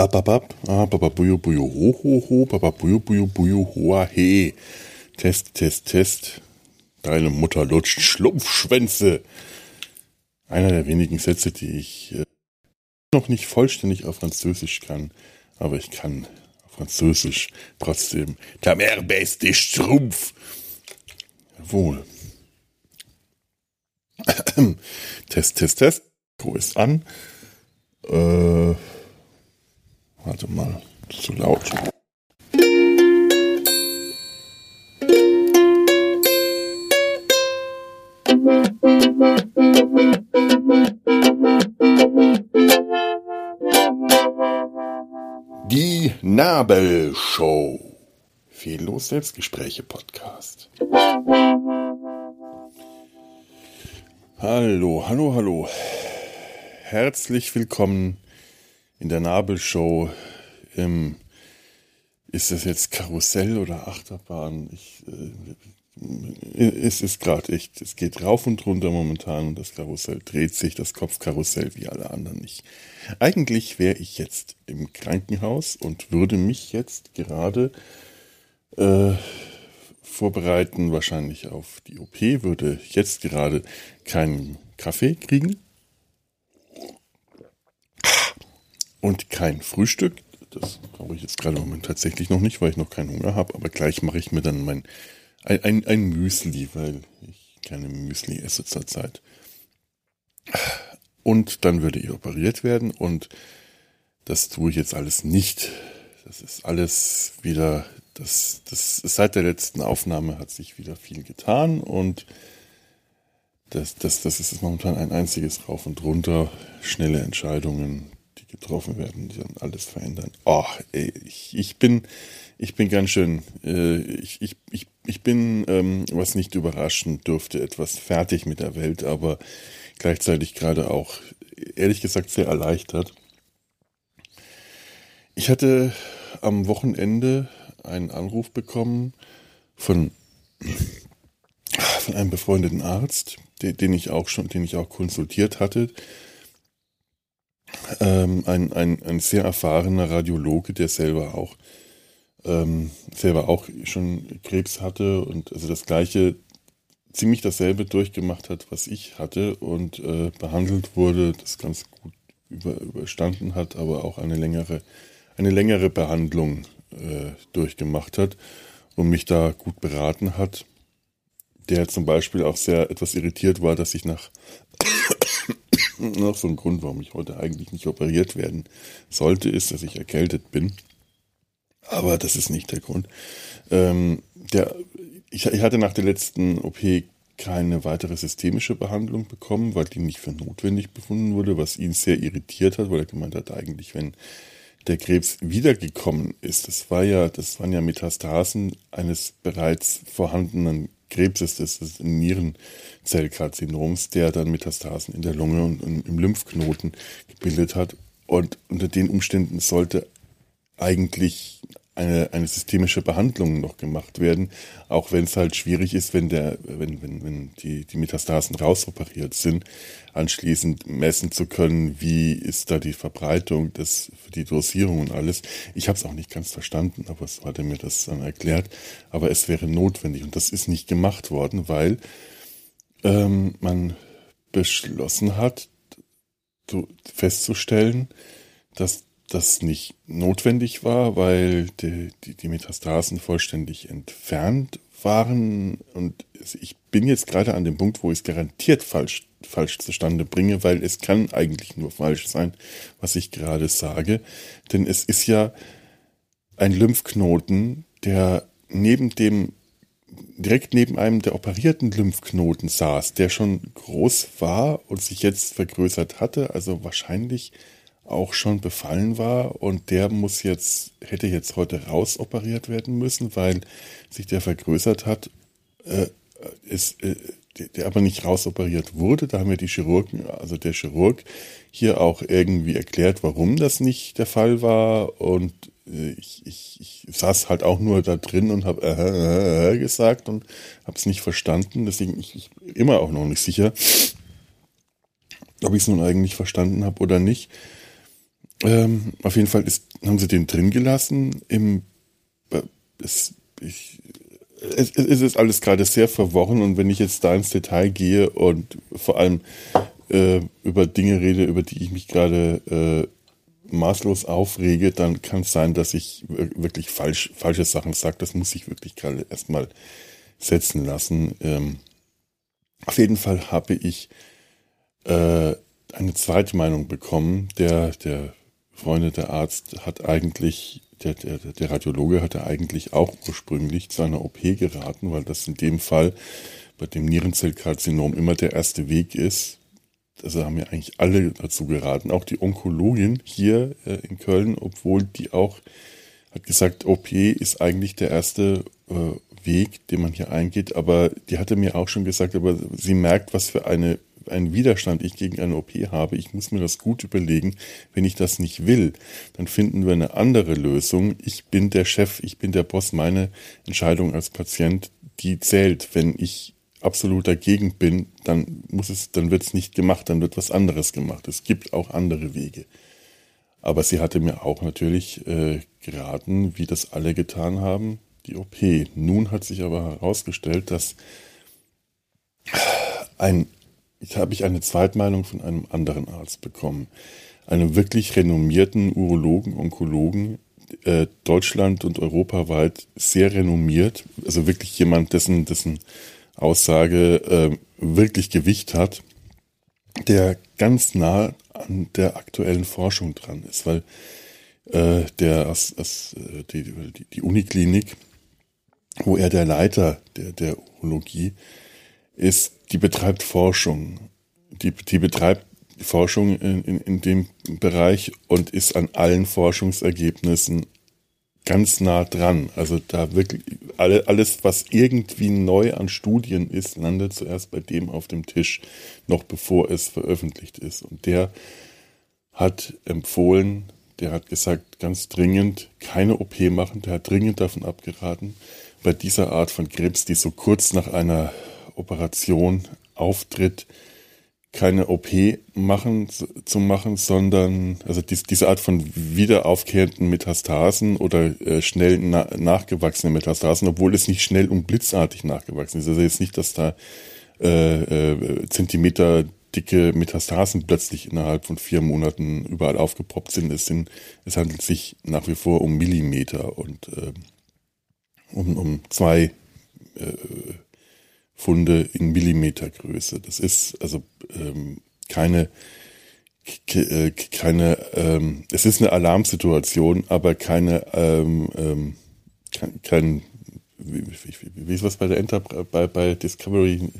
Ababab, hoa he. Test, Test, Test. Deine Mutter lutscht Schlumpfschwänze. Einer der wenigen Sätze, die ich äh, noch nicht vollständig auf Französisch kann, aber ich kann auf Französisch trotzdem. Der mer beste Strumpf. Jawohl. Test, Test, Test. Ist an? Äh, warte mal, zu laut. Die Nabelshow. Fehllos Selbstgespräche Podcast. Hallo, hallo, hallo. Herzlich willkommen in der Nabelshow. Im, ist das jetzt Karussell oder Achterbahn? Ich, äh, es ist gerade echt, es geht rauf und runter momentan und das Karussell dreht sich, das Kopfkarussell wie alle anderen nicht. Eigentlich wäre ich jetzt im Krankenhaus und würde mich jetzt gerade äh, vorbereiten, wahrscheinlich auf die OP, würde jetzt gerade keinen Kaffee kriegen und kein Frühstück. Das brauche ich jetzt gerade im Moment tatsächlich noch nicht, weil ich noch keinen Hunger habe. Aber gleich mache ich mir dann mein ein, ein, ein Müsli, weil ich keine Müsli esse zurzeit. Und dann würde ich operiert werden und das tue ich jetzt alles nicht. Das ist alles wieder, das, das seit der letzten Aufnahme hat sich wieder viel getan und das, das, das ist momentan ein einziges Rauf und Runter, schnelle Entscheidungen, getroffen werden, die dann alles verändern. Oh, ey, ich, ich bin, ich bin ganz schön, äh, ich, ich, ich, ich bin, ähm, was nicht überraschen dürfte, etwas fertig mit der Welt, aber gleichzeitig gerade auch, ehrlich gesagt, sehr erleichtert. Ich hatte am Wochenende einen Anruf bekommen von, von einem befreundeten Arzt, den, den ich auch schon, den ich auch konsultiert hatte, ähm, ein, ein, ein sehr erfahrener Radiologe, der selber auch ähm, selber auch schon Krebs hatte und also das gleiche, ziemlich dasselbe durchgemacht hat, was ich hatte und äh, behandelt wurde, das ganz gut über, überstanden hat, aber auch eine längere, eine längere Behandlung äh, durchgemacht hat und mich da gut beraten hat. Der zum Beispiel auch sehr etwas irritiert war, dass ich nach noch so ein Grund, warum ich heute eigentlich nicht operiert werden sollte, ist, dass ich erkältet bin. Aber das ist nicht der Grund. Ähm, der, ich, ich hatte nach der letzten OP keine weitere systemische Behandlung bekommen, weil die nicht für notwendig befunden wurde, was ihn sehr irritiert hat, weil er gemeint hat, eigentlich, wenn der Krebs wiedergekommen ist, das war ja, das waren ja Metastasen eines bereits vorhandenen Krebses, des Nierenzellkarzinoms, der dann Metastasen in der Lunge und im Lymphknoten gebildet hat. Und unter den Umständen sollte eigentlich eine, eine systemische Behandlung noch gemacht werden, auch wenn es halt schwierig ist, wenn der, wenn, wenn, wenn die, die Metastasen rausoperiert sind, anschließend messen zu können, wie ist da die Verbreitung, das die Dosierung und alles. Ich habe es auch nicht ganz verstanden, aber es hat er mir das dann erklärt. Aber es wäre notwendig und das ist nicht gemacht worden, weil ähm, man beschlossen hat, festzustellen, dass das nicht notwendig war, weil die, die, die Metastasen vollständig entfernt waren. Und ich bin jetzt gerade an dem Punkt, wo ich es garantiert falsch, falsch zustande bringe, weil es kann eigentlich nur falsch sein, was ich gerade sage. Denn es ist ja ein Lymphknoten, der neben dem direkt neben einem der operierten Lymphknoten saß, der schon groß war und sich jetzt vergrößert hatte, also wahrscheinlich auch schon befallen war und der muss jetzt, hätte jetzt heute rausoperiert werden müssen, weil sich der vergrößert hat, äh, ist, äh, der aber nicht rausoperiert wurde. Da haben wir die Chirurgen, also der Chirurg hier auch irgendwie erklärt, warum das nicht der Fall war und äh, ich, ich, ich saß halt auch nur da drin und habe äh, äh, äh, gesagt und habe es nicht verstanden. Deswegen ich, ich immer auch noch nicht sicher, ob ich es nun eigentlich verstanden habe oder nicht. Ähm, auf jeden Fall ist, haben sie den drin gelassen. Im, äh, es, ich, es, es ist alles gerade sehr verworren und wenn ich jetzt da ins Detail gehe und vor allem äh, über Dinge rede, über die ich mich gerade äh, maßlos aufrege, dann kann es sein, dass ich wirklich falsch, falsche Sachen sage. Das muss ich wirklich gerade erstmal setzen lassen. Ähm, auf jeden Fall habe ich äh, eine zweite Meinung bekommen. Der, der Freunde, der Arzt hat eigentlich, der, der, der Radiologe hatte eigentlich auch ursprünglich zu einer OP geraten, weil das in dem Fall bei dem Nierenzellkarzinom immer der erste Weg ist. Also haben ja eigentlich alle dazu geraten, auch die Onkologin hier äh, in Köln, obwohl die auch hat gesagt, OP ist eigentlich der erste äh, Weg, den man hier eingeht, aber die hatte mir auch schon gesagt, aber sie merkt, was für eine einen Widerstand ich gegen eine OP habe, ich muss mir das gut überlegen. Wenn ich das nicht will, dann finden wir eine andere Lösung. Ich bin der Chef, ich bin der Boss. Meine Entscheidung als Patient, die zählt. Wenn ich absolut dagegen bin, dann muss es, dann wird es nicht gemacht, dann wird was anderes gemacht. Es gibt auch andere Wege. Aber sie hatte mir auch natürlich äh, geraten, wie das alle getan haben, die OP. Nun hat sich aber herausgestellt, dass ein ich habe ich eine Zweitmeinung von einem anderen Arzt bekommen. Einem wirklich renommierten Urologen, Onkologen, äh, Deutschland und europaweit sehr renommiert. Also wirklich jemand, dessen, dessen Aussage äh, wirklich Gewicht hat, der ganz nah an der aktuellen Forschung dran ist, weil äh, der aus, aus, äh, die, die, die Uniklinik, wo er der Leiter der, der Urologie ist, die betreibt Forschung. Die, die betreibt Forschung in, in, in dem Bereich und ist an allen Forschungsergebnissen ganz nah dran. Also da wirklich alle, alles, was irgendwie neu an Studien ist, landet zuerst bei dem auf dem Tisch, noch bevor es veröffentlicht ist. Und der hat empfohlen, der hat gesagt, ganz dringend keine OP machen. Der hat dringend davon abgeraten, bei dieser Art von Krebs, die so kurz nach einer Operation auftritt, keine OP machen zu machen, sondern also dies, diese Art von wieder aufkehrenden Metastasen oder äh, schnell na, nachgewachsene Metastasen, obwohl es nicht schnell und blitzartig nachgewachsen ist. Also jetzt nicht, dass da äh, äh, Zentimeter dicke Metastasen plötzlich innerhalb von vier Monaten überall aufgepoppt sind. Es sind, es handelt sich nach wie vor um Millimeter und äh, um, um zwei äh, Funde in Millimetergröße. Das ist also ähm, keine äh, keine ähm, es ist eine Alarmsituation, aber keine ähm, ähm, kein, kein wie, wie, wie ist was bei der Enter bei, bei Discovery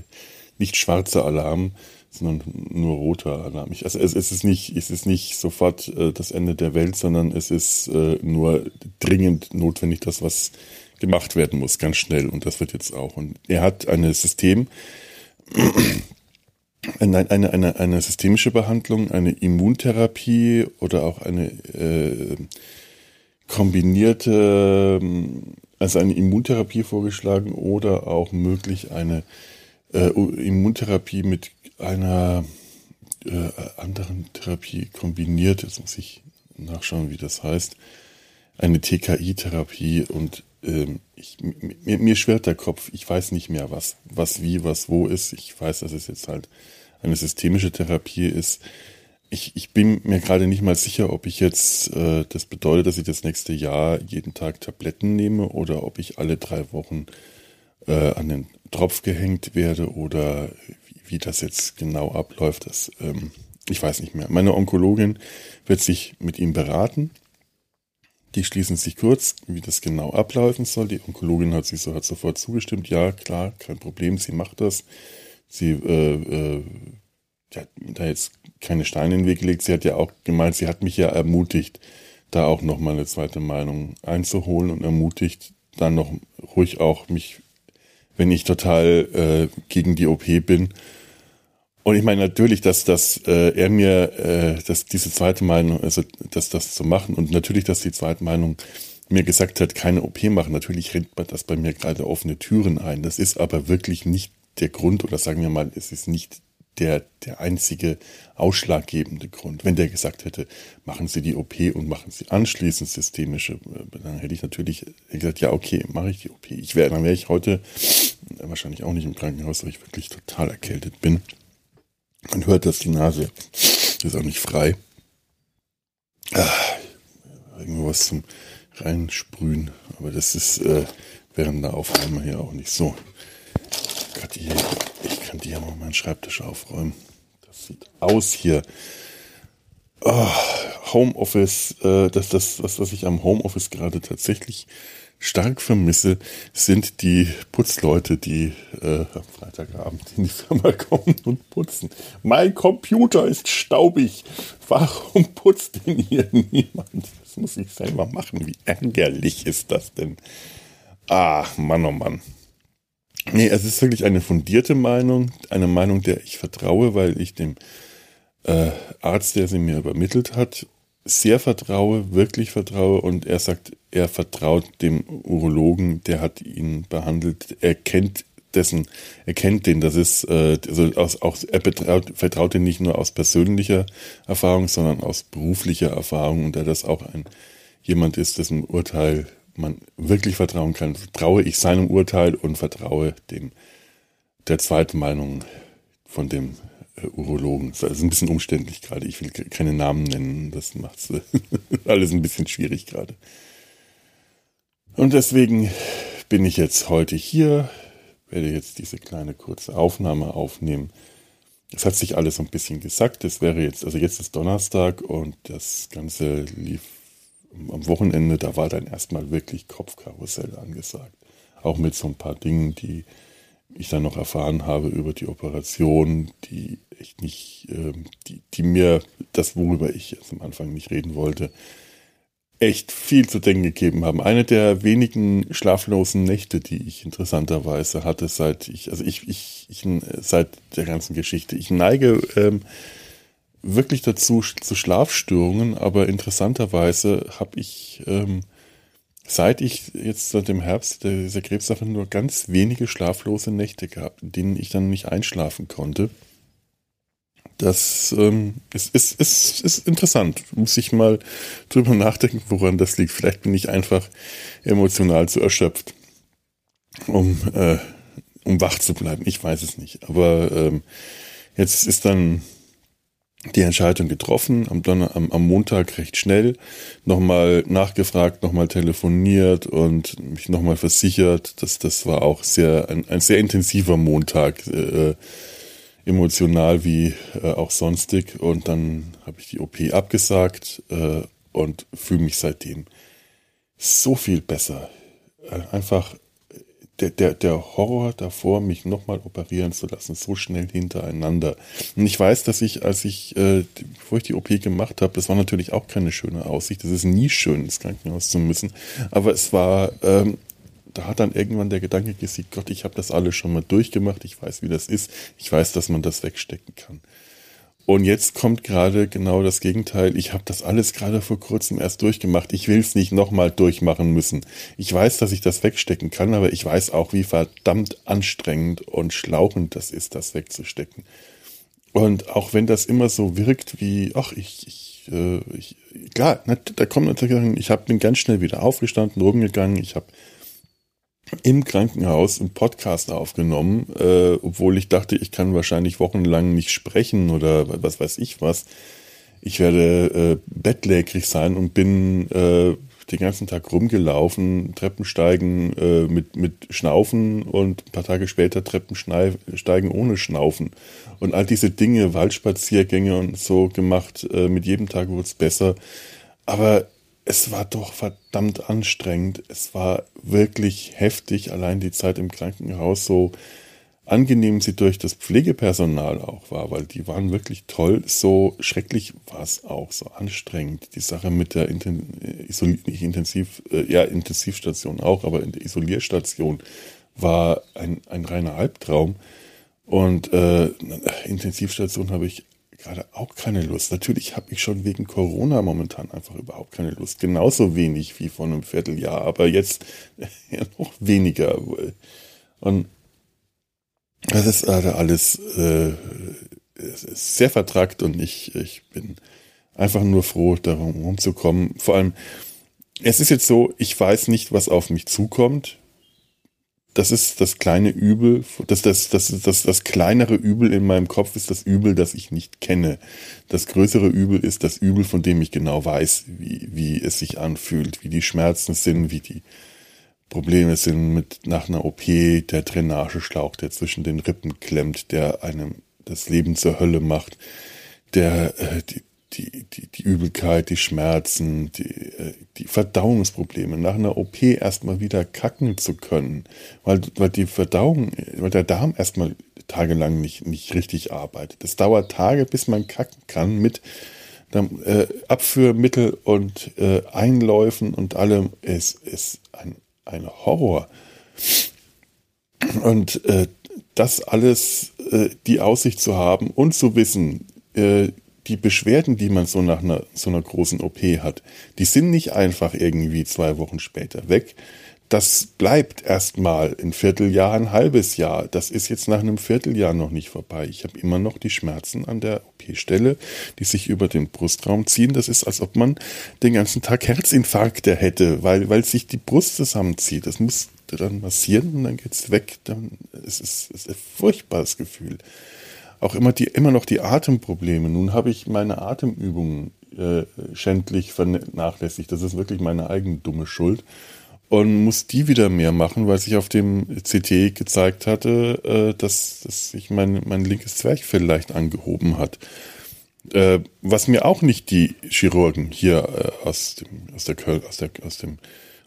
nicht schwarzer Alarm, sondern nur roter Alarm. Ich, also es, es, ist nicht es ist nicht sofort äh, das Ende der Welt, sondern es ist äh, nur dringend notwendig, dass was gemacht werden muss, ganz schnell. Und das wird jetzt auch. Und er hat ein System, eine, eine, eine, eine systemische Behandlung, eine Immuntherapie oder auch eine äh, kombinierte, also eine Immuntherapie vorgeschlagen oder auch möglich eine äh, Immuntherapie mit einer äh, anderen Therapie kombiniert. Jetzt muss ich nachschauen, wie das heißt. Eine TKI-Therapie und ähm, ich, mir, mir schwirrt der Kopf. Ich weiß nicht mehr, was, was wie, was wo ist. Ich weiß, dass es jetzt halt eine systemische Therapie ist. Ich, ich bin mir gerade nicht mal sicher, ob ich jetzt, äh, das bedeutet, dass ich das nächste Jahr jeden Tag Tabletten nehme oder ob ich alle drei Wochen äh, an den Tropf gehängt werde oder wie, wie das jetzt genau abläuft. Das, ähm, ich weiß nicht mehr. Meine Onkologin wird sich mit ihm beraten die schließen sich kurz, wie das genau ablaufen soll. Die Onkologin hat sich so hat sofort zugestimmt. Ja, klar, kein Problem, sie macht das. Sie äh, äh, hat da jetzt keine Steine in den Weg gelegt. Sie hat ja auch gemeint, sie hat mich ja ermutigt, da auch noch mal eine zweite Meinung einzuholen und ermutigt, dann noch ruhig auch mich, wenn ich total äh, gegen die OP bin, und ich meine natürlich, dass, dass äh, er mir, äh, dass diese zweite Meinung, also dass das zu machen und natürlich, dass die zweite Meinung mir gesagt hat, keine OP machen. Natürlich rennt man das bei mir gerade offene Türen ein. Das ist aber wirklich nicht der Grund oder sagen wir mal, es ist nicht der, der einzige ausschlaggebende Grund. Wenn der gesagt hätte, machen Sie die OP und machen Sie anschließend systemische, äh, dann hätte ich natürlich gesagt, ja, okay, mache ich die OP. Ich wäre, dann wäre ich heute wahrscheinlich auch nicht im Krankenhaus, weil ich wirklich total erkältet bin. Man hört, dass die Nase ist auch nicht frei. Ah, irgendwo was zum Reinsprühen, aber das ist äh, während der Aufnahme hier auch nicht so. Ich kann dir mal meinen Schreibtisch aufräumen. Das sieht aus hier. Oh, Homeoffice, äh, das, das, was, was ich am Homeoffice gerade tatsächlich stark vermisse, sind die Putzleute, die äh, am Freitagabend in die Firma kommen und putzen. Mein Computer ist staubig. Warum putzt denn hier niemand? Das muss ich selber machen. Wie ärgerlich ist das denn? Ach, Mann, oh Mann. Nee, es ist wirklich eine fundierte Meinung, eine Meinung, der ich vertraue, weil ich dem äh, Arzt, der sie mir übermittelt hat, sehr vertraue, wirklich vertraue und er sagt, er vertraut dem Urologen, der hat ihn behandelt, er kennt dessen, er kennt den, das ist, äh, also aus, auch, er betraut, vertraut den nicht nur aus persönlicher Erfahrung, sondern aus beruflicher Erfahrung. Und da das auch ein jemand ist, dessen Urteil man wirklich vertrauen kann, vertraue ich seinem Urteil und vertraue dem der zweiten Meinung von dem Urologen. Das ist ein bisschen umständlich gerade. Ich will keine Namen nennen. Das macht alles ein bisschen schwierig gerade. Und deswegen bin ich jetzt heute hier, werde jetzt diese kleine kurze Aufnahme aufnehmen. Es hat sich alles ein bisschen gesagt. Es wäre jetzt, also jetzt ist Donnerstag und das Ganze lief am Wochenende, da war dann erstmal wirklich Kopfkarussell angesagt. Auch mit so ein paar Dingen, die ich dann noch erfahren habe über die Operation, die echt nicht, äh, die, die mir das, worüber ich jetzt am Anfang nicht reden wollte, echt viel zu denken gegeben haben. Eine der wenigen schlaflosen Nächte, die ich interessanterweise hatte, seit ich, also ich, ich, ich seit der ganzen Geschichte. Ich neige ähm, wirklich dazu zu Schlafstörungen, aber interessanterweise habe ich ähm, seit ich jetzt seit dem Herbst dieser Krebssache nur ganz wenige schlaflose Nächte gehabt, in denen ich dann nicht einschlafen konnte. Das ähm, ist, ist, ist, ist interessant. Muss ich mal drüber nachdenken, woran das liegt. Vielleicht bin ich einfach emotional zu erschöpft, um, äh, um wach zu bleiben. Ich weiß es nicht. Aber ähm, jetzt ist dann die Entscheidung getroffen, am, Donner am, am Montag recht schnell, nochmal nachgefragt, nochmal telefoniert und mich nochmal versichert. dass das war auch sehr ein, ein sehr intensiver Montag, äh, emotional wie äh, auch sonstig. Und dann habe ich die OP abgesagt äh, und fühle mich seitdem so viel besser. Äh, einfach der, der, der Horror davor, mich nochmal operieren zu lassen, so schnell hintereinander. Und ich weiß, dass ich, als ich, äh, bevor ich die OP gemacht habe, das war natürlich auch keine schöne Aussicht. Das ist nie schön, ins Krankenhaus zu müssen. Aber es war, ähm, da hat dann irgendwann der Gedanke gesiegt, Gott, ich habe das alles schon mal durchgemacht, ich weiß, wie das ist, ich weiß, dass man das wegstecken kann. Und jetzt kommt gerade genau das Gegenteil. Ich habe das alles gerade vor kurzem erst durchgemacht. Ich will es nicht nochmal durchmachen müssen. Ich weiß, dass ich das wegstecken kann, aber ich weiß auch, wie verdammt anstrengend und schlauchend das ist, das wegzustecken. Und auch wenn das immer so wirkt wie, ach, ich, ich, äh, ich klar, da kommt natürlich, ich hab, bin ganz schnell wieder aufgestanden, rumgegangen, ich habe im Krankenhaus einen Podcast aufgenommen, äh, obwohl ich dachte, ich kann wahrscheinlich wochenlang nicht sprechen oder was weiß ich was. Ich werde äh, bettlägerig sein und bin äh, den ganzen Tag rumgelaufen, Treppensteigen äh, mit, mit Schnaufen und ein paar Tage später Treppensteigen ohne Schnaufen. Und all diese Dinge, Waldspaziergänge und so gemacht, äh, mit jedem Tag wurde es besser. Aber es war doch verdammt anstrengend. Es war wirklich heftig, allein die Zeit im Krankenhaus, so angenehm sie durch das Pflegepersonal auch war, weil die waren wirklich toll. So schrecklich war es auch, so anstrengend. Die Sache mit der Inten Isol nicht Intensiv, äh, ja, Intensivstation auch, aber in der Isolierstation war ein, ein reiner Albtraum. Und äh, Intensivstation habe ich gerade auch keine Lust. Natürlich habe ich schon wegen Corona momentan einfach überhaupt keine Lust. Genauso wenig wie vor einem Vierteljahr, aber jetzt ja, noch weniger. Und das ist gerade alles äh, sehr vertrackt und ich, ich bin einfach nur froh, darum rumzukommen. Vor allem, es ist jetzt so, ich weiß nicht, was auf mich zukommt. Das ist das kleine Übel, das, das, das, das, das kleinere Übel in meinem Kopf ist das Übel, das ich nicht kenne. Das größere Übel ist das Übel, von dem ich genau weiß, wie, wie es sich anfühlt, wie die Schmerzen sind, wie die Probleme sind mit nach einer OP, der Drainageschlauch, der zwischen den Rippen klemmt, der einem das Leben zur Hölle macht, der äh, die, die, die, die Übelkeit, die Schmerzen, die, äh, die Verdauungsprobleme, nach einer OP erstmal wieder kacken zu können, weil, weil die Verdauung, weil der Darm erstmal tagelang nicht, nicht richtig arbeitet. Es dauert Tage, bis man kacken kann mit äh, Abführmittel und äh, Einläufen und allem. Es ist ein, ein Horror. Und äh, das alles, äh, die Aussicht zu haben und zu wissen, äh, die Beschwerden, die man so nach einer, so einer großen OP hat, die sind nicht einfach irgendwie zwei Wochen später weg. Das bleibt erstmal ein Vierteljahr, ein halbes Jahr. Das ist jetzt nach einem Vierteljahr noch nicht vorbei. Ich habe immer noch die Schmerzen an der OP-Stelle, die sich über den Brustraum ziehen. Das ist, als ob man den ganzen Tag Herzinfarkte hätte, weil, weil sich die Brust zusammenzieht. Das muss dann massieren und dann geht's weg. Dann es ist es ist ein furchtbares Gefühl auch immer die immer noch die Atemprobleme. Nun habe ich meine Atemübungen äh, schändlich vernachlässigt. Das ist wirklich meine eigene dumme Schuld. Und muss die wieder mehr machen, weil sich auf dem CT gezeigt hatte, äh, dass, dass sich mein, mein linkes Zwerchfell leicht angehoben hat. Äh, was mir auch nicht die Chirurgen hier äh, aus dem, aus der Köln, aus der, aus dem,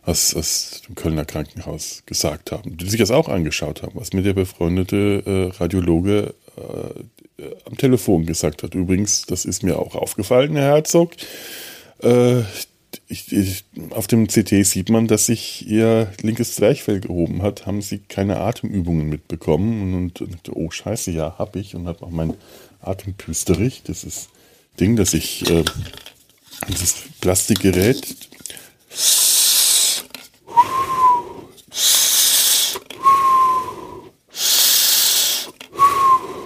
aus, aus dem Kölner Krankenhaus gesagt haben, die sich das auch angeschaut haben, was mir der befreundete äh, Radiologe äh, am Telefon gesagt hat. Übrigens, das ist mir auch aufgefallen, Herr Herzog. Äh, ich, ich, auf dem CT sieht man, dass sich ihr linkes Zwerchfell gehoben hat. Haben sie keine Atemübungen mitbekommen? Und, und oh Scheiße, ja, hab ich. Und habe auch mein Atempüsterich. Das ist Ding, dass ich äh, dieses Plastikgerät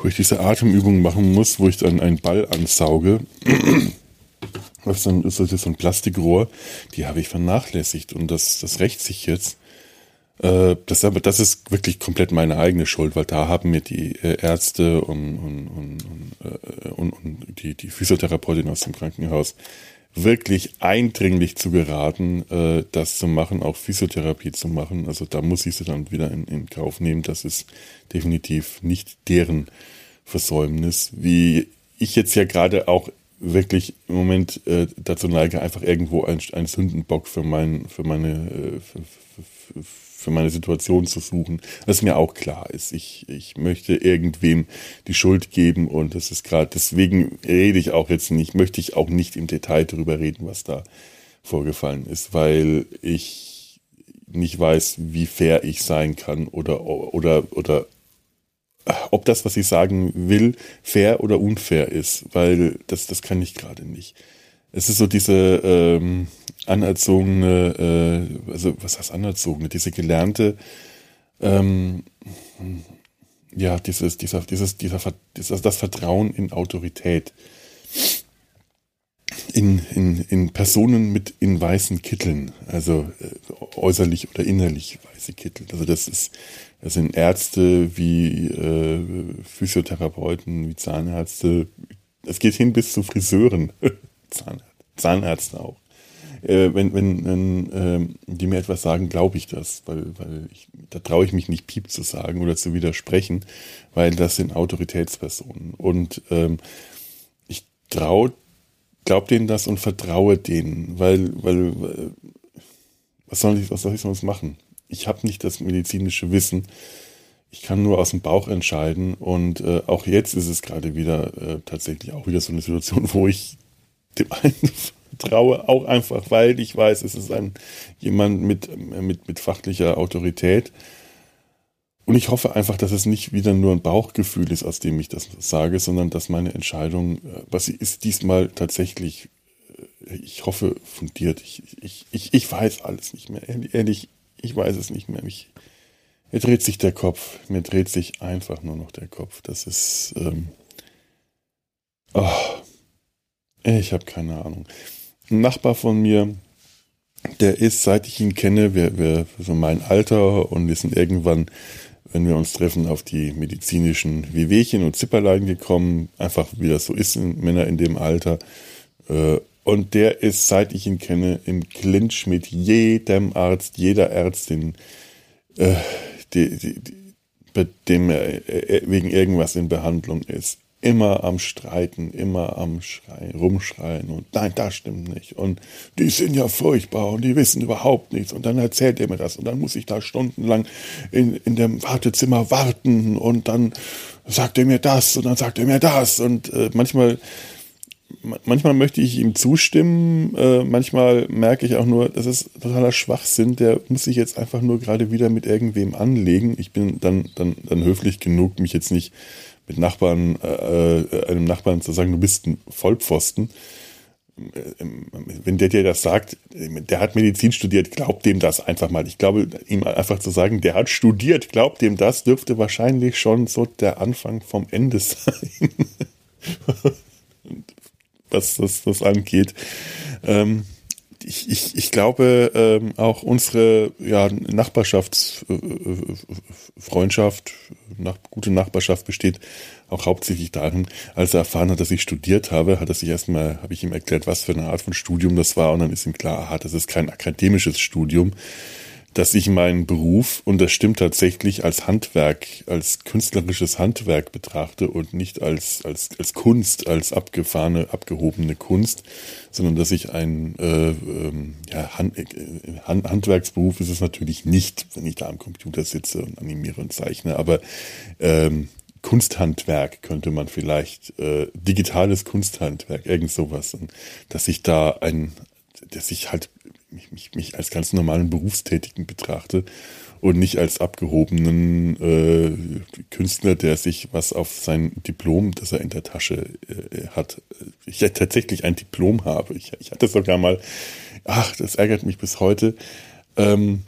wo ich diese Atemübung machen muss, wo ich dann einen Ball ansauge. Das ist so ein Plastikrohr, die habe ich vernachlässigt und das, das rächt sich jetzt. Äh, das, aber das ist wirklich komplett meine eigene Schuld, weil da haben mir die äh, Ärzte und, und, und, äh, und, und die, die Physiotherapeutin aus dem Krankenhaus wirklich eindringlich zu geraten, das zu machen, auch Physiotherapie zu machen. Also da muss ich sie dann wieder in, in Kauf nehmen. Das ist definitiv nicht deren Versäumnis, wie ich jetzt ja gerade auch wirklich im Moment äh, dazu neige, einfach irgendwo einen, Sündenbock für, mein, für, meine, äh, für, für, meine Situation zu suchen, was mir auch klar ist. Ich, ich möchte irgendwem die Schuld geben und das ist gerade, deswegen rede ich auch jetzt nicht, möchte ich auch nicht im Detail darüber reden, was da vorgefallen ist, weil ich nicht weiß, wie fair ich sein kann oder, oder, oder ob das, was ich sagen will, fair oder unfair ist, weil das, das kann ich gerade nicht. Es ist so diese ähm, anerzogene, äh, also was heißt anerzogene, diese gelernte, ähm, ja, dieses, dieser, dieses, dieser, dieser, das Vertrauen in Autorität. In, in, in Personen mit in weißen Kitteln, also äh, äußerlich oder innerlich weiße Kittel. Also das ist, das sind Ärzte wie äh, Physiotherapeuten, wie Zahnärzte. Es geht hin bis zu Friseuren. Zahnärzte auch. Äh, wenn wenn, wenn äh, die mir etwas sagen, glaube ich das, weil, weil ich, da traue ich mich nicht Piep zu sagen oder zu widersprechen, weil das sind Autoritätspersonen. Und ähm, ich traue, glaube denen das und vertraue denen, weil, weil, was soll ich, was soll ich sonst machen? ich habe nicht das medizinische Wissen. Ich kann nur aus dem Bauch entscheiden. Und äh, auch jetzt ist es gerade wieder äh, tatsächlich auch wieder so eine Situation, wo ich dem einen traue, auch einfach, weil ich weiß, es ist ein jemand mit, mit, mit fachlicher Autorität. Und ich hoffe einfach, dass es nicht wieder nur ein Bauchgefühl ist, aus dem ich das sage, sondern dass meine Entscheidung, äh, was sie ist, diesmal tatsächlich, äh, ich hoffe, fundiert. Ich, ich, ich, ich weiß alles nicht mehr. Ehrlich, ich weiß es nicht mehr. Mich, mir dreht sich der Kopf. Mir dreht sich einfach nur noch der Kopf. Das ist, ähm, Oh, ich habe keine Ahnung. Ein Nachbar von mir, der ist, seit ich ihn kenne, wir, wir so mein Alter und wir sind irgendwann, wenn wir uns treffen, auf die medizinischen Wehwehchen und Zipperlein gekommen, einfach wie das so ist, in, Männer in dem Alter. Äh, und der ist, seit ich ihn kenne, im Clinch mit jedem Arzt, jeder Ärztin, äh, die, die, die, bei dem er wegen irgendwas in Behandlung ist immer am Streiten, immer am Schreien, rumschreien und nein, das stimmt nicht. Und die sind ja furchtbar und die wissen überhaupt nichts. Und dann erzählt er mir das. Und dann muss ich da stundenlang in, in dem Wartezimmer warten. Und dann sagt er mir das und dann sagt er mir das. Und äh, manchmal manchmal möchte ich ihm zustimmen, äh, manchmal merke ich auch nur, das ist totaler Schwachsinn, der muss sich jetzt einfach nur gerade wieder mit irgendwem anlegen. Ich bin dann, dann, dann höflich genug, mich jetzt nicht mit Nachbarn, äh, äh, einem Nachbarn zu sagen, du bist ein Vollpfosten. Wenn der dir das sagt, der hat Medizin studiert, glaubt dem das einfach mal. Ich glaube, ihm einfach zu sagen, der hat studiert, glaubt dem das, dürfte wahrscheinlich schon so der Anfang vom Ende sein. was das, das angeht. Ähm, ich, ich, ich glaube, ähm, auch unsere ja, Nachbarschaftsfreundschaft, nach, gute Nachbarschaft besteht auch hauptsächlich darin, als er erfahren hat, dass ich studiert habe, hat er sich erstmal, habe ich ihm erklärt, was für eine Art von Studium das war und dann ist ihm klar, aha, das ist kein akademisches Studium, dass ich meinen Beruf, und das stimmt tatsächlich, als Handwerk, als künstlerisches Handwerk betrachte und nicht als, als, als Kunst, als abgefahrene, abgehobene Kunst, sondern dass ich ein äh, ähm, Hand, äh, Hand, Handwerksberuf ist es natürlich nicht, wenn ich da am Computer sitze und animiere und zeichne, aber ähm, Kunsthandwerk könnte man vielleicht, äh, digitales Kunsthandwerk, irgend sowas, dass ich da ein, dass ich halt mich, mich, mich als ganz normalen Berufstätigen betrachte und nicht als abgehobenen äh, Künstler, der sich was auf sein Diplom, das er in der Tasche äh, hat. Ich ja tatsächlich ein Diplom habe. Ich, ich hatte sogar mal, ach, das ärgert mich bis heute. Ähm,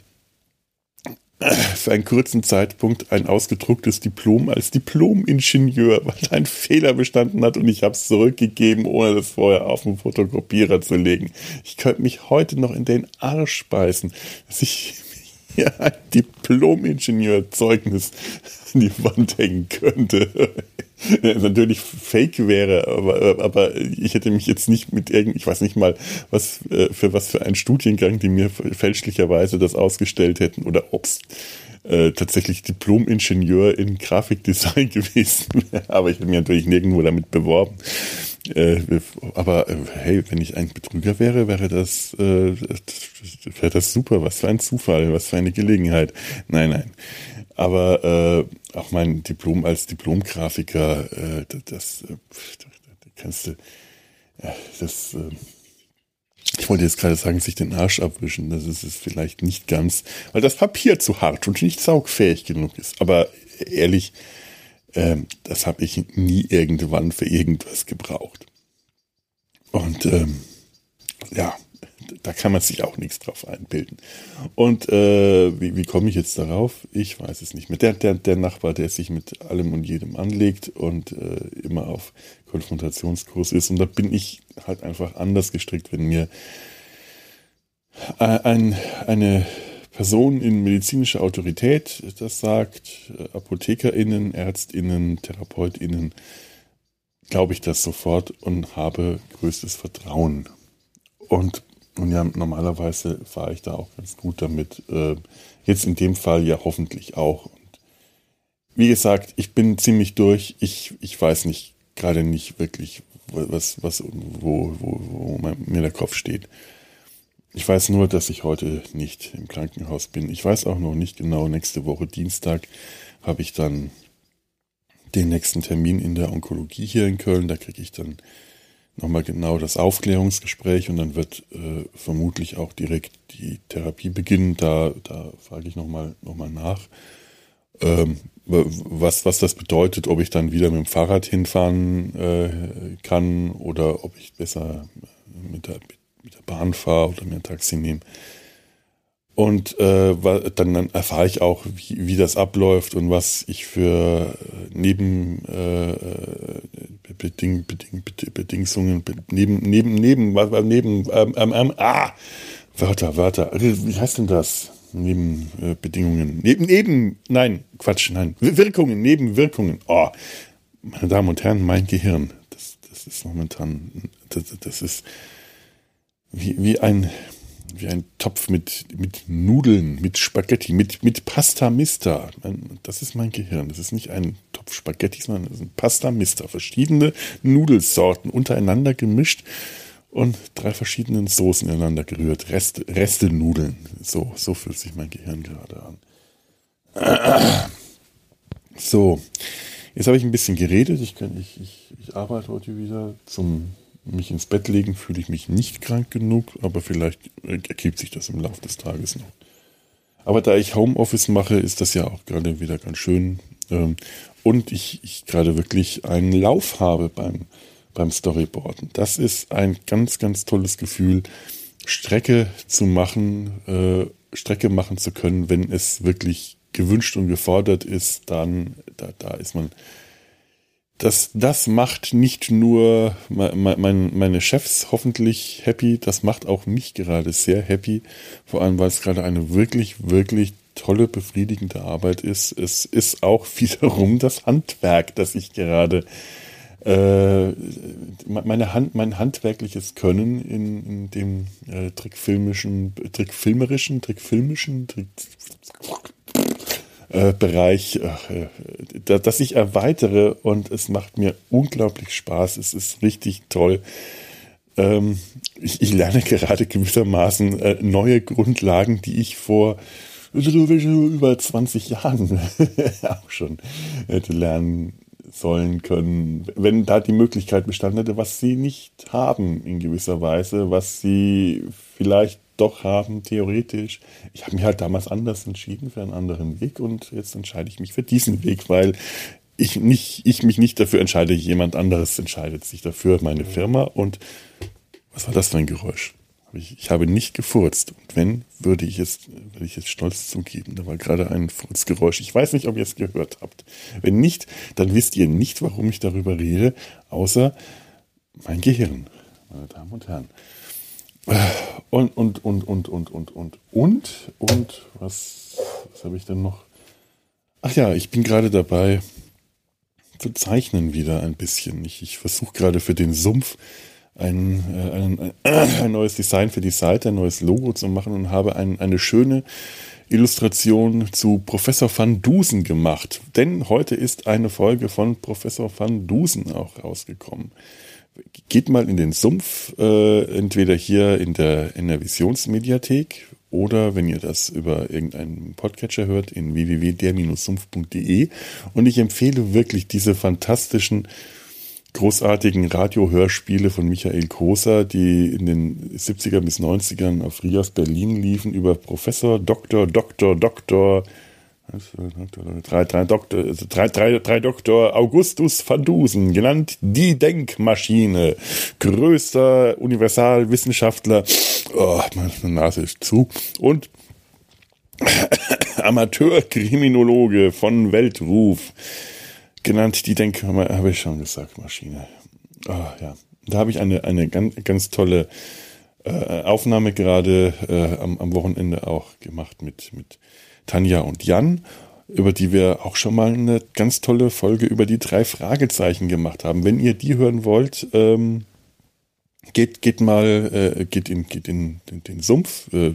für einen kurzen Zeitpunkt ein ausgedrucktes Diplom als Diplom-Ingenieur, weil ein Fehler bestanden hat und ich habe es zurückgegeben, ohne das vorher auf den Fotokopierer zu legen. Ich könnte mich heute noch in den Arsch beißen, dass ich hier ein Diplom-Ingenieur-Zeugnis an die Wand hängen könnte. natürlich fake wäre, aber, aber ich hätte mich jetzt nicht mit irgend, ich weiß nicht mal, was äh, für was für einen Studiengang, die mir fälschlicherweise das ausgestellt hätten oder ob's äh, tatsächlich Diplom-Ingenieur in Grafikdesign gewesen wäre. Aber ich habe mich natürlich nirgendwo damit beworben. Äh, aber äh, hey, wenn ich ein Betrüger wäre, wäre das, äh, wäre das super. Was für ein Zufall, was für eine Gelegenheit. Nein, nein. Aber äh, auch mein Diplom als Diplomgrafiker, äh, das, äh, kannst du, ja, das, äh, ich wollte jetzt gerade sagen, sich den Arsch abwischen. Das ist es vielleicht nicht ganz, weil das Papier zu hart und nicht saugfähig genug ist. Aber ehrlich, ähm, das habe ich nie irgendwann für irgendwas gebraucht. Und ähm, ja, da kann man sich auch nichts drauf einbilden. Und äh, wie, wie komme ich jetzt darauf? Ich weiß es nicht mehr. Der, der, der Nachbar, der sich mit allem und jedem anlegt und äh, immer auf Konfrontationskurs ist. Und da bin ich halt einfach anders gestrickt, wenn mir ein, eine Person in medizinischer Autorität das sagt, äh, ApothekerInnen, ÄrztInnen, TherapeutInnen, glaube ich das sofort und habe größtes Vertrauen. Und und ja, normalerweise fahre ich da auch ganz gut damit. Äh, jetzt in dem Fall ja hoffentlich auch. Und wie gesagt, ich bin ziemlich durch. Ich, ich weiß nicht, gerade nicht wirklich, was, was, wo, wo, wo mir der Kopf steht. Ich weiß nur, dass ich heute nicht im Krankenhaus bin. Ich weiß auch noch nicht genau, nächste Woche Dienstag habe ich dann den nächsten Termin in der Onkologie hier in Köln. Da kriege ich dann nochmal genau das Aufklärungsgespräch und dann wird äh, vermutlich auch direkt die Therapie beginnen. Da, da frage ich nochmal noch mal nach, ähm, was, was das bedeutet, ob ich dann wieder mit dem Fahrrad hinfahren äh, kann oder ob ich besser mit der, mit der Bahn fahre oder mir ein Taxi nehme. Und äh, dann, dann erfahre ich auch, wie, wie das abläuft und was ich für äh, Neben, äh, Beding, Beding, neben, neben, neben, neben, ähm, ähm, ähm, ah, Wörter, Wörter, wie heißt denn das? Nebenbedingungen, neben, neben, nein, Quatsch, nein, Wirkungen, Nebenwirkungen. Oh, meine Damen und Herren, mein Gehirn, das, das ist momentan, das, das ist wie, wie ein, wie ein Topf mit, mit Nudeln, mit Spaghetti, mit, mit Pasta Mista. Das ist mein Gehirn. Das ist nicht ein Topf Spaghetti, sondern das ist ein Pasta Mista. Verschiedene Nudelsorten untereinander gemischt und drei verschiedenen Soßen ineinander gerührt. Rest, Reste Nudeln. So, so fühlt sich mein Gehirn gerade an. So, jetzt habe ich ein bisschen geredet. Ich, kann, ich, ich, ich arbeite heute wieder zum mich ins Bett legen, fühle ich mich nicht krank genug, aber vielleicht ergibt sich das im Laufe des Tages noch. Aber da ich Homeoffice mache, ist das ja auch gerade wieder ganz schön. Ähm, und ich, ich gerade wirklich einen Lauf habe beim, beim Storyboarden. Das ist ein ganz, ganz tolles Gefühl, Strecke zu machen, äh, Strecke machen zu können, wenn es wirklich gewünscht und gefordert ist, dann da, da ist man das, das macht nicht nur mein, meine Chefs hoffentlich happy, das macht auch mich gerade sehr happy. Vor allem, weil es gerade eine wirklich, wirklich tolle, befriedigende Arbeit ist. Es ist auch wiederum das Handwerk, das ich gerade äh, meine Hand, mein handwerkliches Können in, in dem äh, trickfilmischen, trickfilmerischen, trickfilmischen, Trick, äh, Bereich, äh, dass ich erweitere und es macht mir unglaublich Spaß. Es ist richtig toll. Ähm, ich, ich, lerne gerade gewissermaßen äh, neue Grundlagen, die ich vor über 20 Jahren auch schon hätte lernen sollen können, wenn da die Möglichkeit bestanden hätte, was sie nicht haben in gewisser Weise, was sie vielleicht doch haben, theoretisch. Ich habe mich halt damals anders entschieden für einen anderen Weg und jetzt entscheide ich mich für diesen Weg, weil ich, nicht, ich mich nicht dafür entscheide, jemand anderes entscheidet sich dafür, meine Firma. Und was war das für ein Geräusch? Ich, habe nicht gefurzt. Und wenn, würde ich es, würde ich es stolz zugeben. Da war gerade ein Furzgeräusch. Ich weiß nicht, ob ihr es gehört habt. Wenn nicht, dann wisst ihr nicht, warum ich darüber rede, außer mein Gehirn, meine Damen und Herren. Und, und, und, und, und, und, und, und, und, was, was habe ich denn noch? Ach ja, ich bin gerade dabei zu zeichnen wieder ein bisschen. Ich, ich versuche gerade für den Sumpf ein, äh, ein, ein, ein, neues Design für die Seite, ein neues Logo zu machen und habe ein, eine schöne Illustration zu Professor van Dusen gemacht. Denn heute ist eine Folge von Professor van Dusen auch rausgekommen geht mal in den Sumpf, äh, entweder hier in der, in der Visionsmediathek oder wenn ihr das über irgendeinen Podcatcher hört, in www.der-sumpf.de. Und ich empfehle wirklich diese fantastischen, großartigen Radiohörspiele von Michael Koser, die in den 70er bis 90ern auf Rias Berlin liefen, über Professor, Doktor, Doktor, Doktor, Drei, drei, Doktor, also drei, drei, drei Doktor Augustus van Dusen, genannt die Denkmaschine, größter Universalwissenschaftler, oh, meine Nase ist zu, und Amateurkriminologe von Weltruf, genannt die Denkmaschine, habe ich schon gesagt, Maschine. Oh, ja. Da habe ich eine, eine ganz, ganz tolle äh, Aufnahme gerade äh, am, am Wochenende auch gemacht mit, mit Tanja und Jan, über die wir auch schon mal eine ganz tolle Folge über die drei Fragezeichen gemacht haben. Wenn ihr die hören wollt, ähm, geht, geht mal, äh, geht in, geht in, in den Sumpf äh,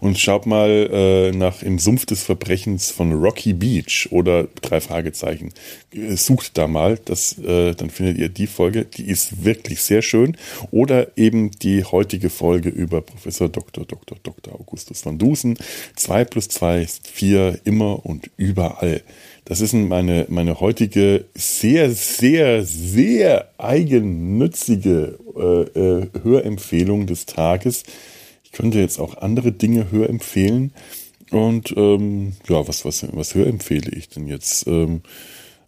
und schaut mal äh, nach im Sumpf des Verbrechens von Rocky Beach oder drei Fragezeichen. Äh, sucht da mal, das, äh, dann findet ihr die Folge, die ist wirklich sehr schön. Oder eben die heutige Folge über Professor Dr. Dr. Dr. Augustus van Dusen. Zwei plus zwei ist vier, immer und überall. Das ist meine, meine heutige sehr, sehr, sehr eigennützige äh, äh, Hörempfehlung des Tages. Ich könnte jetzt auch andere Dinge hörempfehlen. Und ähm, ja, was, was, was hörempfehle ich denn jetzt? Ähm,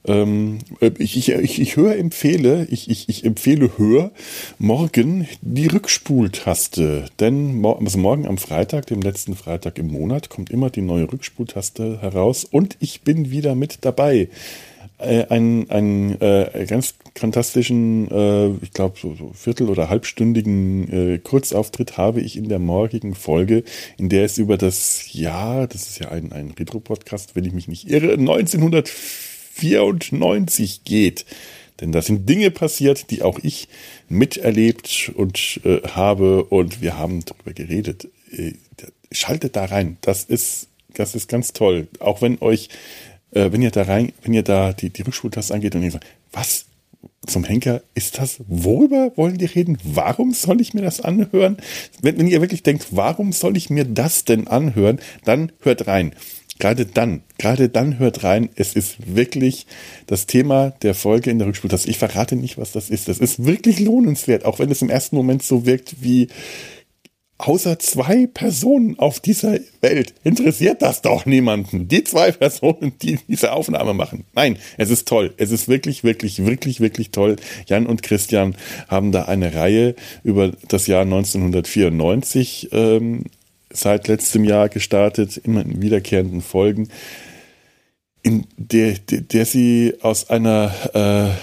ähm, äh, ich, ich, ich, höre empfehle, ich, ich, ich empfehle hör morgen die Rückspultaste. Denn also morgen am Freitag, dem letzten Freitag im Monat, kommt immer die neue Rückspultaste heraus und ich bin wieder mit dabei. äh, einen, einen äh, ganz fantastischen, äh, ich glaube, so, so viertel- oder halbstündigen äh, Kurzauftritt habe ich in der morgigen Folge, in der es über das Jahr, das ist ja ein, ein Retro-Podcast, wenn ich mich nicht irre, 1994 geht. Denn da sind Dinge passiert, die auch ich miterlebt und äh, habe und wir haben darüber geredet. Äh, schaltet da rein. Das ist, das ist ganz toll. Auch wenn euch äh, wenn ihr da rein, wenn ihr da die, die Rückspultaste angeht und ihr sagt, was zum Henker ist das? Worüber wollen die reden? Warum soll ich mir das anhören? Wenn, wenn ihr wirklich denkt, warum soll ich mir das denn anhören, dann hört rein. Gerade dann, gerade dann hört rein. Es ist wirklich das Thema der Folge in der Rückspultaste. Ich verrate nicht, was das ist. Das ist wirklich lohnenswert, auch wenn es im ersten Moment so wirkt wie, außer zwei Personen auf dieser Welt interessiert das doch niemanden. Die zwei Personen, die diese Aufnahme machen. Nein, es ist toll. Es ist wirklich, wirklich, wirklich, wirklich toll. Jan und Christian haben da eine Reihe über das Jahr 1994 ähm, seit letztem Jahr gestartet, immer in wiederkehrenden Folgen, in der, der, der sie aus einer äh,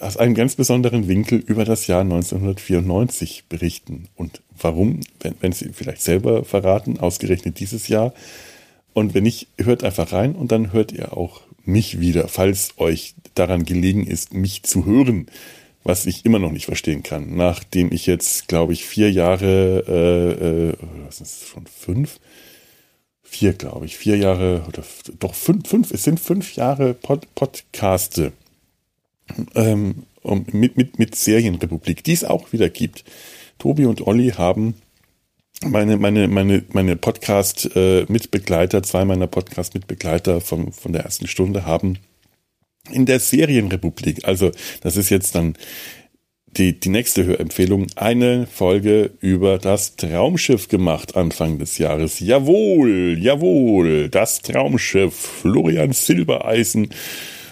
aus einem ganz besonderen Winkel über das Jahr 1994 berichten. Und warum, wenn, wenn Sie vielleicht selber verraten, ausgerechnet dieses Jahr. Und wenn nicht, hört einfach rein und dann hört ihr auch mich wieder, falls euch daran gelegen ist, mich zu hören, was ich immer noch nicht verstehen kann. Nachdem ich jetzt, glaube ich, vier Jahre, äh, äh, was ist das, schon fünf? Vier, glaube ich, vier Jahre oder doch fünf, fünf, es sind fünf Jahre Pod, Podcaste ähm, mit, mit, mit Serienrepublik, die es auch wieder gibt. Tobi und Olli haben meine, meine, meine, meine Podcast-Mitbegleiter, zwei meiner Podcast-Mitbegleiter von, von der ersten Stunde haben in der Serienrepublik, also das ist jetzt dann die, die nächste Hörempfehlung, eine Folge über das Traumschiff gemacht Anfang des Jahres. Jawohl, jawohl, das Traumschiff, Florian Silbereisen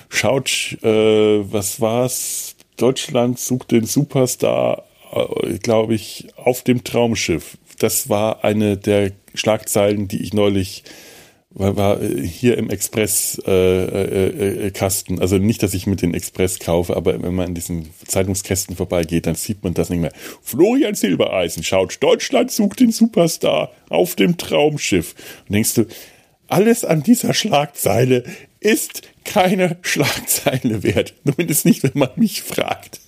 schaut, äh, was war's? Deutschland sucht den Superstar, äh, glaube ich, auf dem Traumschiff. Das war eine der Schlagzeilen, die ich neulich war, war hier im Express-Kasten. Äh, äh, äh also nicht, dass ich mit den Express kaufe, aber wenn man in diesen Zeitungskästen vorbeigeht, dann sieht man das nicht mehr. Florian Silbereisen schaut, Deutschland sucht den Superstar auf dem Traumschiff. Und denkst du, alles an dieser Schlagzeile ist keine Schlagzeile wert. Zumindest nicht, wenn man mich fragt.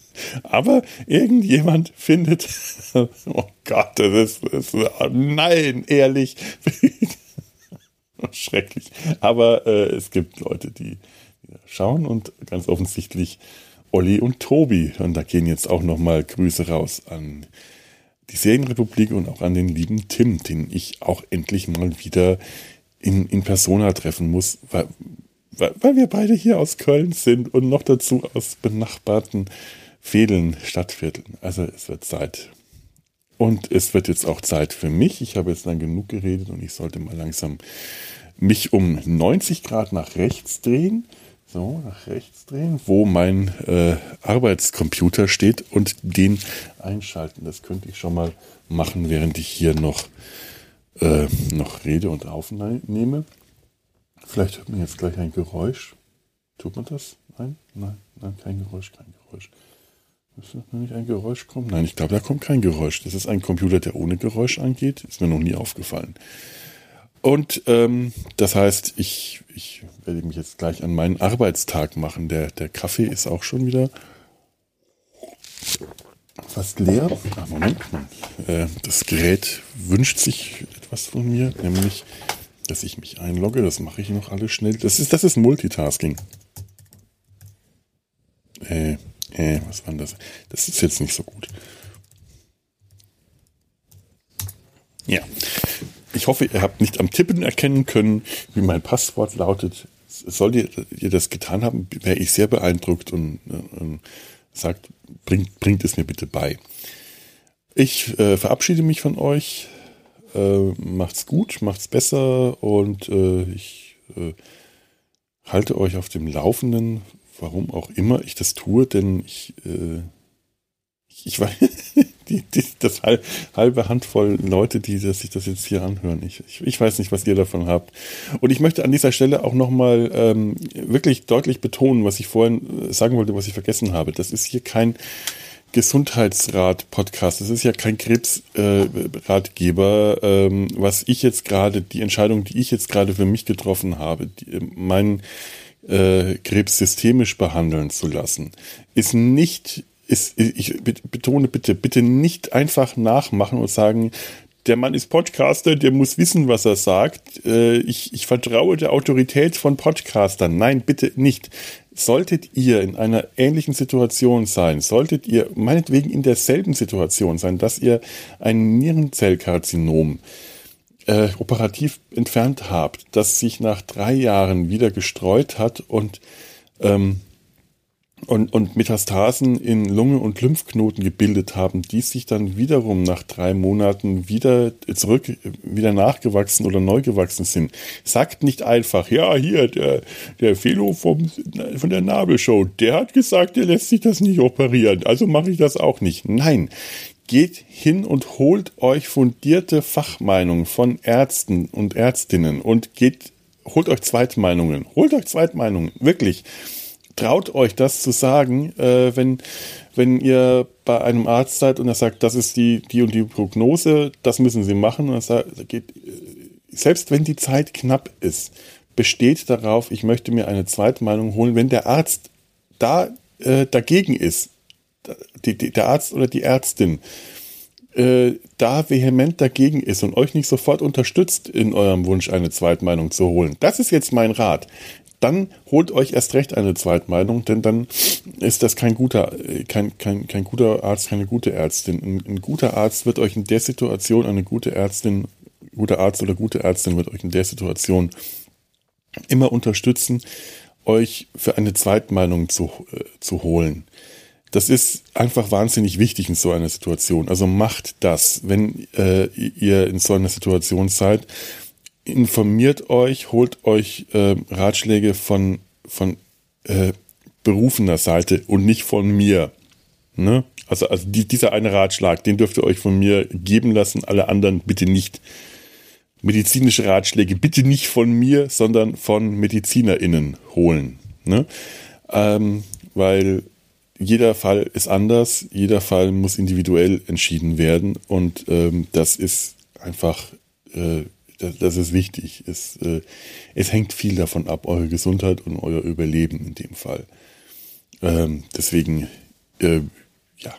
Aber irgendjemand findet, oh Gott, das ist, das ist nein, ehrlich. Schrecklich. Aber äh, es gibt Leute, die, schauen und ganz offensichtlich Olli und Tobi. Und da gehen jetzt auch nochmal Grüße raus an die Serienrepublik und auch an den lieben Tim, den ich auch endlich mal wieder in, in Persona treffen muss, weil, weil, weil wir beide hier aus Köln sind und noch dazu aus benachbarten Fehlen, Stadtvierteln. Also es wird Zeit. Und es wird jetzt auch Zeit für mich. Ich habe jetzt lang genug geredet und ich sollte mal langsam mich um 90 Grad nach rechts drehen. So, nach rechts drehen, wo mein äh, Arbeitscomputer steht und den einschalten. Das könnte ich schon mal machen, während ich hier noch äh, noch rede und aufnehme. Vielleicht hört man jetzt gleich ein Geräusch. Tut man das? Nein, nein, nein, kein Geräusch, kein Geräusch. Müsste nicht ein Geräusch kommen? Nein, ich glaube, da kommt kein Geräusch. Das ist ein Computer, der ohne Geräusch angeht. Ist mir noch nie aufgefallen. Und ähm, das heißt, ich, ich werde mich jetzt gleich an meinen Arbeitstag machen. Der, der Kaffee ist auch schon wieder fast leer. Ach, Moment. Äh, das Gerät wünscht sich etwas von mir, nämlich, dass ich mich einlogge. Das mache ich noch alles schnell. Das ist, das ist Multitasking. Äh, äh, was war denn das? Das ist jetzt nicht so gut. Ja. Ich hoffe, ihr habt nicht am Tippen erkennen können, wie mein Passwort lautet. Solltet ihr das getan haben, wäre ich sehr beeindruckt und, und sagt, bringt, bringt es mir bitte bei. Ich äh, verabschiede mich von euch. Äh, macht's gut, macht's besser und äh, ich äh, halte euch auf dem Laufenden, warum auch immer ich das tue, denn ich, äh, ich, ich weiß, die, die, das halbe Handvoll Leute, die sich das jetzt hier anhören. Ich, ich, ich, weiß nicht, was ihr davon habt. Und ich möchte an dieser Stelle auch nochmal ähm, wirklich deutlich betonen, was ich vorhin sagen wollte, was ich vergessen habe. Das ist hier kein Gesundheitsrat-Podcast. Das ist ja kein Krebsratgeber, äh, ähm, was ich jetzt gerade, die Entscheidung, die ich jetzt gerade für mich getroffen habe, die, meinen äh, Krebs systemisch behandeln zu lassen, ist nicht, ist, ich betone bitte, bitte nicht einfach nachmachen und sagen, der Mann ist Podcaster, der muss wissen, was er sagt. Äh, ich, ich vertraue der Autorität von Podcastern. Nein, bitte nicht. Solltet ihr in einer ähnlichen Situation sein, solltet ihr meinetwegen in derselben Situation sein, dass ihr ein Nierenzellkarzinom äh, operativ entfernt habt, das sich nach drei Jahren wieder gestreut hat und ähm, und, und Metastasen in Lunge und Lymphknoten gebildet haben, die sich dann wiederum nach drei Monaten wieder zurück, wieder nachgewachsen oder neu gewachsen sind. Sagt nicht einfach, ja, hier, der, der Felo vom, von der Nabelshow, der hat gesagt, der lässt sich das nicht operieren, also mache ich das auch nicht. Nein, geht hin und holt euch fundierte Fachmeinungen von Ärzten und Ärztinnen und geht, holt euch Zweitmeinungen, holt euch Zweitmeinungen, wirklich. Traut euch das zu sagen, äh, wenn, wenn ihr bei einem Arzt seid und er sagt, das ist die, die und die Prognose, das müssen sie machen. Und er sagt, geht, äh, selbst wenn die Zeit knapp ist, besteht darauf, ich möchte mir eine Zweitmeinung holen, wenn der Arzt da äh, dagegen ist, die, die, der Arzt oder die Ärztin äh, da vehement dagegen ist und euch nicht sofort unterstützt in eurem Wunsch, eine Zweitmeinung zu holen. Das ist jetzt mein Rat dann holt euch erst recht eine Zweitmeinung, denn dann ist das kein guter, kein, kein, kein guter Arzt, keine gute Ärztin. Ein, ein guter Arzt wird euch in der Situation, eine gute Ärztin, guter Arzt oder gute Ärztin wird euch in der Situation immer unterstützen, euch für eine Zweitmeinung zu, äh, zu holen. Das ist einfach wahnsinnig wichtig in so einer Situation. Also macht das, wenn äh, ihr in so einer Situation seid informiert euch, holt euch äh, Ratschläge von, von äh, berufener Seite und nicht von mir. Ne? Also, also die, dieser eine Ratschlag, den dürft ihr euch von mir geben lassen, alle anderen bitte nicht. Medizinische Ratschläge bitte nicht von mir, sondern von MedizinerInnen holen. Ne? Ähm, weil jeder Fall ist anders, jeder Fall muss individuell entschieden werden und ähm, das ist einfach äh, das, das ist wichtig. Es, äh, es hängt viel davon ab, eure Gesundheit und euer Überleben in dem Fall. Ähm, deswegen, äh, ja,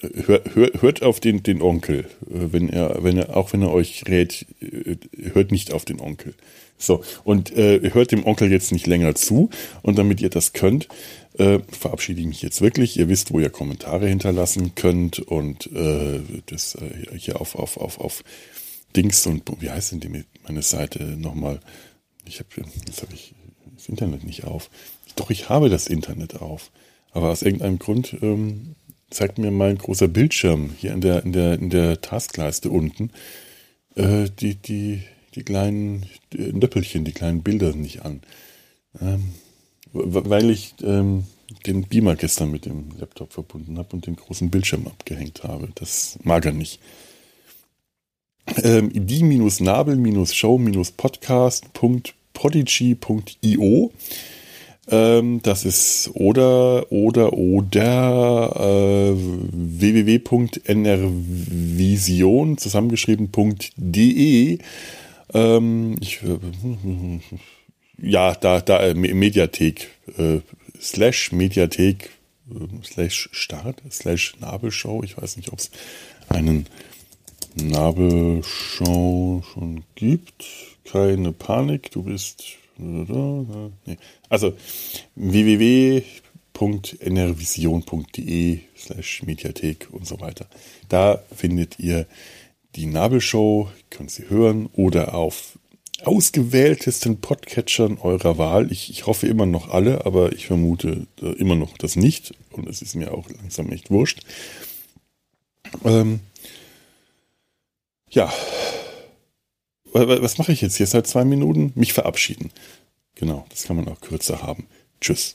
hör, hör, hört auf den, den Onkel. Äh, wenn er, wenn er, auch wenn er euch rät, äh, hört nicht auf den Onkel. So, und äh, hört dem Onkel jetzt nicht länger zu. Und damit ihr das könnt, äh, verabschiede ich mich jetzt wirklich. Ihr wisst, wo ihr Kommentare hinterlassen könnt und äh, das äh, hier auf, auf, auf, auf Dings und wie heißt denn die meine Seite nochmal? Ich habe jetzt habe ich das Internet nicht auf. Doch ich habe das Internet auf, aber aus irgendeinem Grund ähm, zeigt mir mein großer Bildschirm hier in der in der in der Taskleiste unten äh, die die die kleinen Nöppelchen, die kleinen Bilder nicht an, ähm, weil ich ähm, den Beamer gestern mit dem Laptop verbunden habe und den großen Bildschirm abgehängt habe. Das mag er nicht ähm, die-nabel-show-podcast.podigy.io. Ähm, das ist oder oder oder äh, www.nrvision zusammengeschrieben.de. Ähm, ich, äh, ja, da, da, äh, Mediathek, äh, slash Mediathek, äh, slash Start, slash Nabelshow. Ich weiß nicht, ob es einen Nabelschau schon gibt. Keine Panik, du bist. Also www.nrvision.de slash Mediathek und so weiter. Da findet ihr die Nabelshow, könnt sie hören oder auf ausgewähltesten Podcatchern eurer Wahl. Ich, ich hoffe immer noch alle, aber ich vermute immer noch das nicht und es ist mir auch langsam echt wurscht. Ähm, ja. Was mache ich jetzt hier seit zwei Minuten? Mich verabschieden. Genau, das kann man auch kürzer haben. Tschüss.